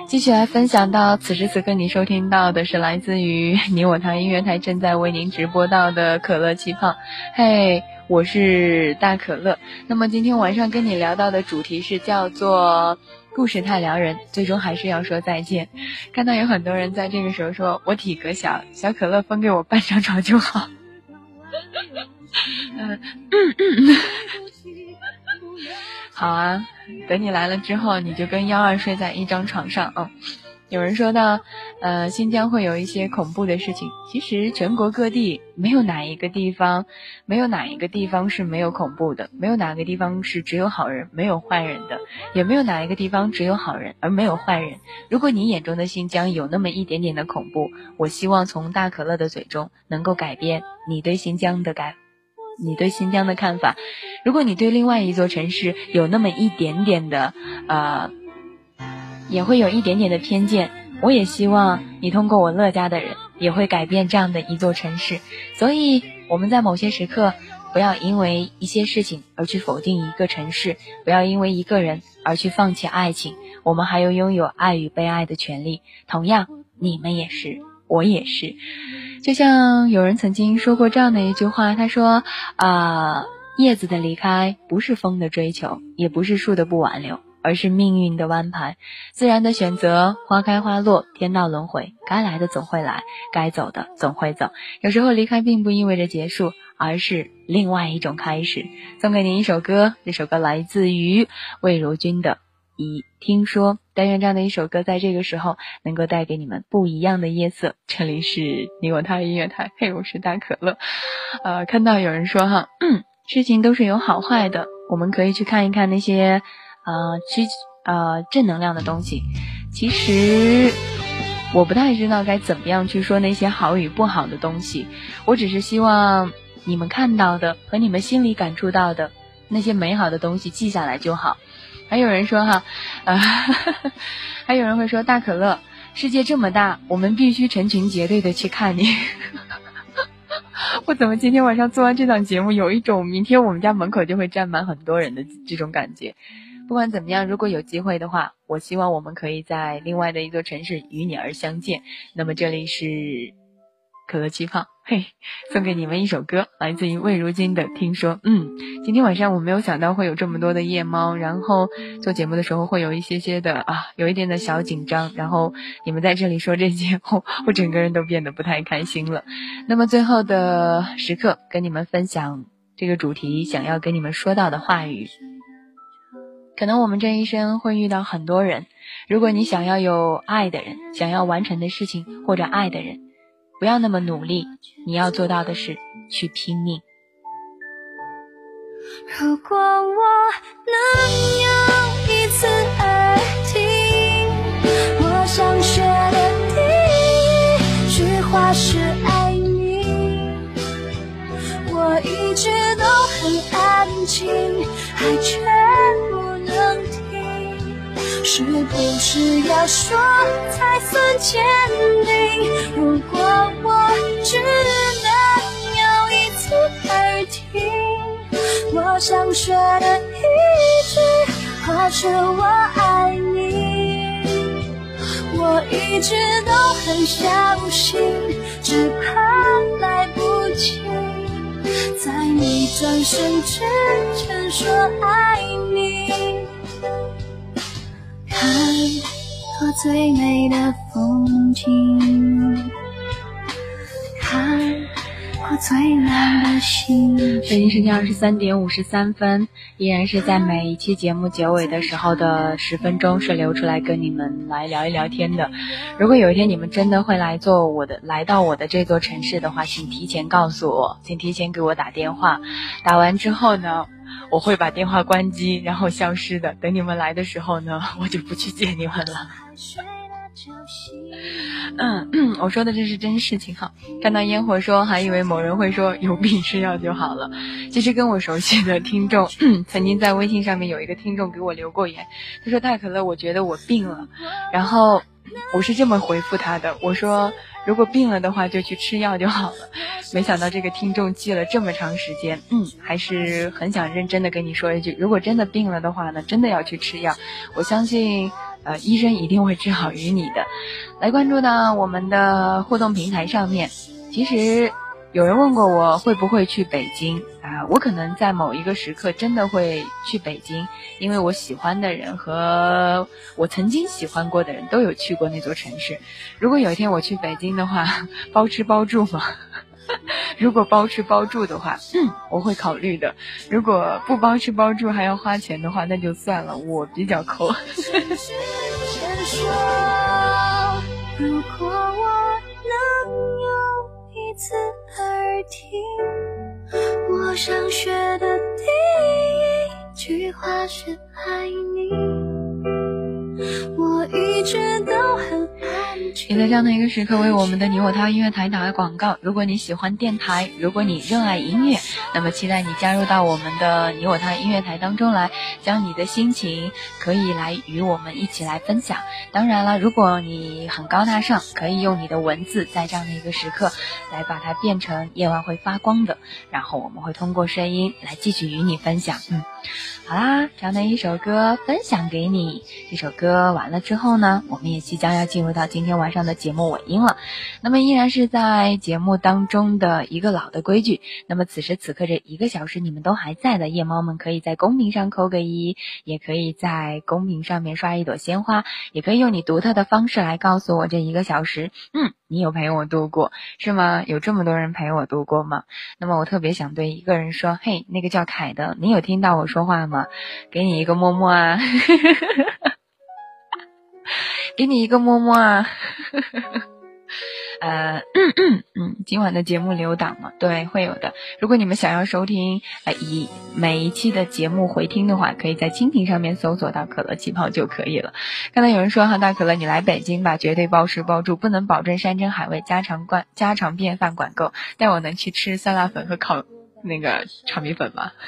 继续来分享到此时此刻，你收听到的是来自于 *laughs* 你我堂音乐台正在为您直播到的可乐气泡。嘿，我是大可乐。那么今天晚上跟你聊到的主题是叫做。故事太撩人，最终还是要说再见。看到有很多人在这个时候说：“我体格小，小可乐分给我半张床就好。” *laughs* 嗯，好啊，等你来了之后，你就跟幺二睡在一张床上啊。有人说到，呃，新疆会有一些恐怖的事情。其实全国各地没有哪一个地方，没有哪一个地方是没有恐怖的，没有哪个地方是只有好人没有坏人的，也没有哪一个地方只有好人而没有坏人。如果你眼中的新疆有那么一点点的恐怖，我希望从大可乐的嘴中能够改变你对新疆的感，你对新疆的看法。如果你对另外一座城市有那么一点点的，呃。也会有一点点的偏见，我也希望你通过我乐家的人也会改变这样的一座城市。所以我们在某些时刻不要因为一些事情而去否定一个城市，不要因为一个人而去放弃爱情。我们还有拥有爱与被爱的权利。同样，你们也是，我也是。就像有人曾经说过这样的一句话，他说：“啊，叶子的离开不是风的追求，也不是树的不挽留。”而是命运的安排，自然的选择，花开花落，天道轮回，该来的总会来，该走的总会走。有时候离开并不意味着结束，而是另外一种开始。送给您一首歌，这首歌来自于魏如君的《一听说》。但愿这样的一首歌在这个时候能够带给你们不一样的夜色。这里是你我他音乐台，嘿，我是大可乐。呃，看到有人说哈，事情都是有好坏的，我们可以去看一看那些。呃，去呃正能量的东西，其实我不太知道该怎么样去说那些好与不好的东西。我只是希望你们看到的和你们心里感触到的那些美好的东西记下来就好。还有人说哈，啊，*laughs* 还有人会说大可乐，世界这么大，我们必须成群结队的去看你。*laughs* 我怎么今天晚上做完这档节目，有一种明天我们家门口就会站满很多人的这种感觉？不管怎么样，如果有机会的话，我希望我们可以在另外的一座城市与你而相见。那么这里是可乐气泡，嘿，送给你们一首歌，来自于魏如金的《听说》。嗯，今天晚上我没有想到会有这么多的夜猫，然后做节目的时候会有一些些的啊，有一点的小紧张。然后你们在这里说这些，*laughs* 我我整个人都变得不太开心了。那么最后的时刻，跟你们分享这个主题，想要跟你们说到的话语。可能我们这一生会遇到很多人，如果你想要有爱的人，想要完成的事情或者爱的人，不要那么努力，你要做到的是去拼命。如果我能有一次耳听，我想学的第一句话是爱你。我一直都很安静，爱却。是不是要说才算坚定？如果我只能有一次耳听，我想说的一句话是我爱你。我一直都很相信，只怕来不及，在你转身之前说爱你。看过最美的风景，最亮的星。北京时间二十三点五十三分，依然是在每一期节目结尾的时候的十分钟是留出来跟你们来聊一聊天的。如果有一天你们真的会来做我的，来到我的这座城市的话，请提前告诉我，请提前给我打电话。打完之后呢？我会把电话关机，然后消失的。等你们来的时候呢，我就不去接你们了。嗯，*clears throat* 我说的这是真事情哈。看到烟火说，还以为某人会说有病吃药就好了。其实跟我熟悉的听众，*clears throat* 曾经在微信上面有一个听众给我留过言，他说太可乐，我觉得我病了。然后我是这么回复他的，我说。如果病了的话，就去吃药就好了。没想到这个听众记了这么长时间，嗯，还是很想认真的跟你说一句：如果真的病了的话呢，真的要去吃药。我相信，呃，医生一定会治好于你的。来关注到我们的互动平台上面，其实。有人问过我会不会去北京啊？我可能在某一个时刻真的会去北京，因为我喜欢的人和我曾经喜欢过的人都有去过那座城市。如果有一天我去北京的话，*laughs* 包吃包住吗？*laughs* 如果包吃包住的话，嗯，我会考虑的。如果不包吃包住还要花钱的话，那就算了，我比较抠。如果我能有一次。耳听，我想学的第一句话是爱你。我一直都。也在这样的一个时刻为我们的你我他音乐台打了广告。如果你喜欢电台，如果你热爱音乐，那么期待你加入到我们的你我他音乐台当中来，将你的心情可以来与我们一起来分享。当然了，如果你很高大上，可以用你的文字在这样的一个时刻来把它变成夜晚会发光的，然后我们会通过声音来继续与你分享。嗯。好啦，这样的一首歌分享给你。这首歌完了之后呢，我们也即将要进入到今天晚上的节目尾音了。那么依然是在节目当中的一个老的规矩。那么此时此刻这一个小时你们都还在的夜猫们，可以在公屏上扣个一，也可以在公屏上面刷一朵鲜花，也可以用你独特的方式来告诉我这一个小时，嗯，你有陪我度过是吗？有这么多人陪我度过吗？那么我特别想对一个人说，嘿，那个叫凯的，你有听到我说话吗？给你一个么么啊，*laughs* 给你一个么么啊，*laughs* 呃，嗯嗯，今晚的节目留档嘛，对，会有的。如果你们想要收听呃以每一期的节目回听的话，可以在蜻蜓上面搜索到可乐气泡就可以了。刚才有人说哈，大可乐你来北京吧，绝对包吃包住，不能保证山珍海味、家常惯家常便饭管够，但我能去吃酸辣粉和烤那个炒米粉吗？*laughs*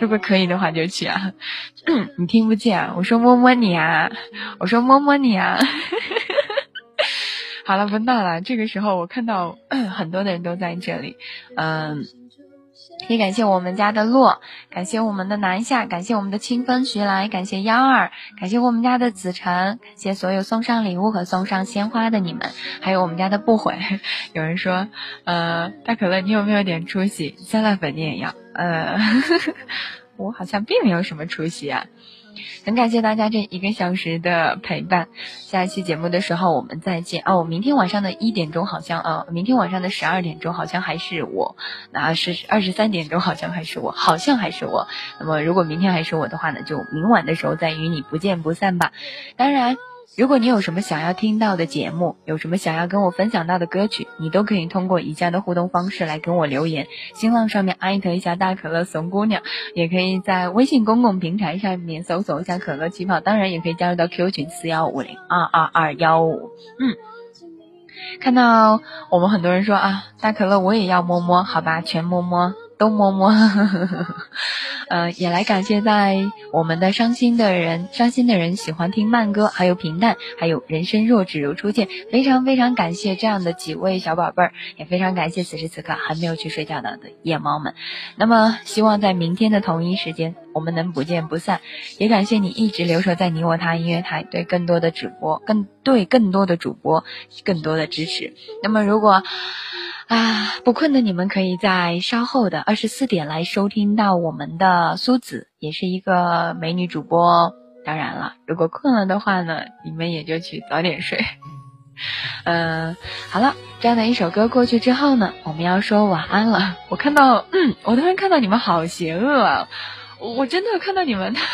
如果可以的话就去啊！*coughs* 你听不见，我说摸摸你啊，我说摸摸你啊。好了，不闹了。这个时候我看到很多的人都在这里，嗯。也感谢我们家的洛，感谢我们的南下，感谢我们的清风徐来，感谢幺二，感谢我们家的子晨，感谢所有送上礼物和送上鲜花的你们，还有我们家的不悔。*laughs* 有人说，呃，大可乐，你有没有点出息？酸辣粉你也要？呃，*laughs* 我好像并没有什么出息啊。很感谢大家这一个小时的陪伴，下一期节目的时候我们再见哦。明天晚上的一点钟好像啊，明天晚上的十二点钟好像还是我，那是二十三点钟好像还是我，好像还是我。那么如果明天还是我的话呢，就明晚的时候再与你不见不散吧。当然。如果你有什么想要听到的节目，有什么想要跟我分享到的歌曲，你都可以通过以下的互动方式来跟我留言。新浪上面艾特一下大可乐怂姑娘，也可以在微信公共平台上面搜索一下可乐气泡，当然也可以加入到 Q 群四幺五零二二二幺五。嗯，看到我们很多人说啊，大可乐我也要摸摸，好吧，全摸摸。都摸摸，呃，也来感谢在我们的伤心的人，伤心的人喜欢听慢歌，还有平淡，还有人生若只如初见，非常非常感谢这样的几位小宝贝儿，也非常感谢此时此刻还没有去睡觉的夜猫们。那么，希望在明天的同一时间，我们能不见不散。也感谢你一直留守在你我他音乐台，对更多的直播，更对更多的主播，更多的支持。那么，如果。啊，不困的你们可以在稍后的二十四点来收听到我们的苏子，也是一个美女主播。当然了，如果困了的话呢，你们也就去早点睡。嗯，*laughs* 好了，这样的一首歌过去之后呢，我们要说晚安了。我看到，嗯，我突然看到你们好邪恶啊！我真的看到你们。*laughs*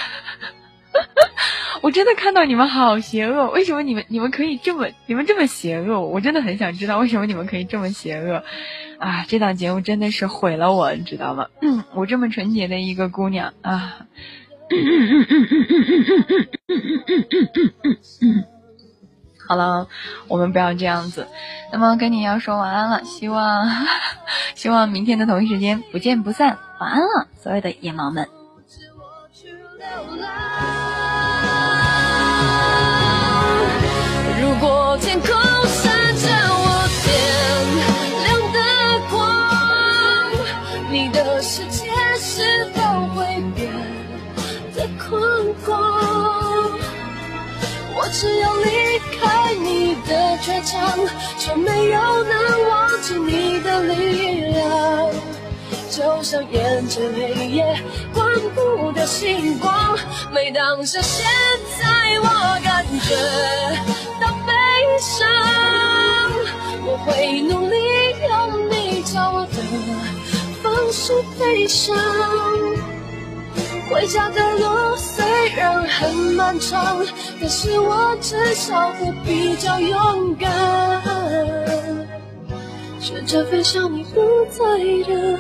我真的看到你们好邪恶，为什么你们你们可以这么你们这么邪恶？我真的很想知道为什么你们可以这么邪恶啊！这档节目真的是毁了我，你知道吗？嗯，*clears throat* 我这么纯洁的一个姑娘啊！*coughs* 好了，我们不要这样子。那么跟你要说晚安了，希望 *laughs* 希望明天的同一时间不见不散。晚安了，所有的野猫们。如果天空洒着我点亮的光，你的世界是否会变得空旷？我只要离开你的倔强，就没有能忘记你的力量。就像眼前黑夜关不掉星光，每当下现在，我感觉到悲。伤，我会努力用你教我的方式悲伤。回家的路虽然很漫长，但是我至少会比较勇敢，学着飞向你不在的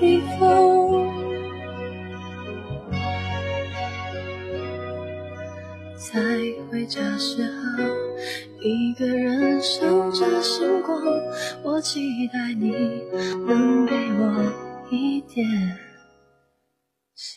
地方。在回家时候。一个人守着星光，我期待你能给我一点希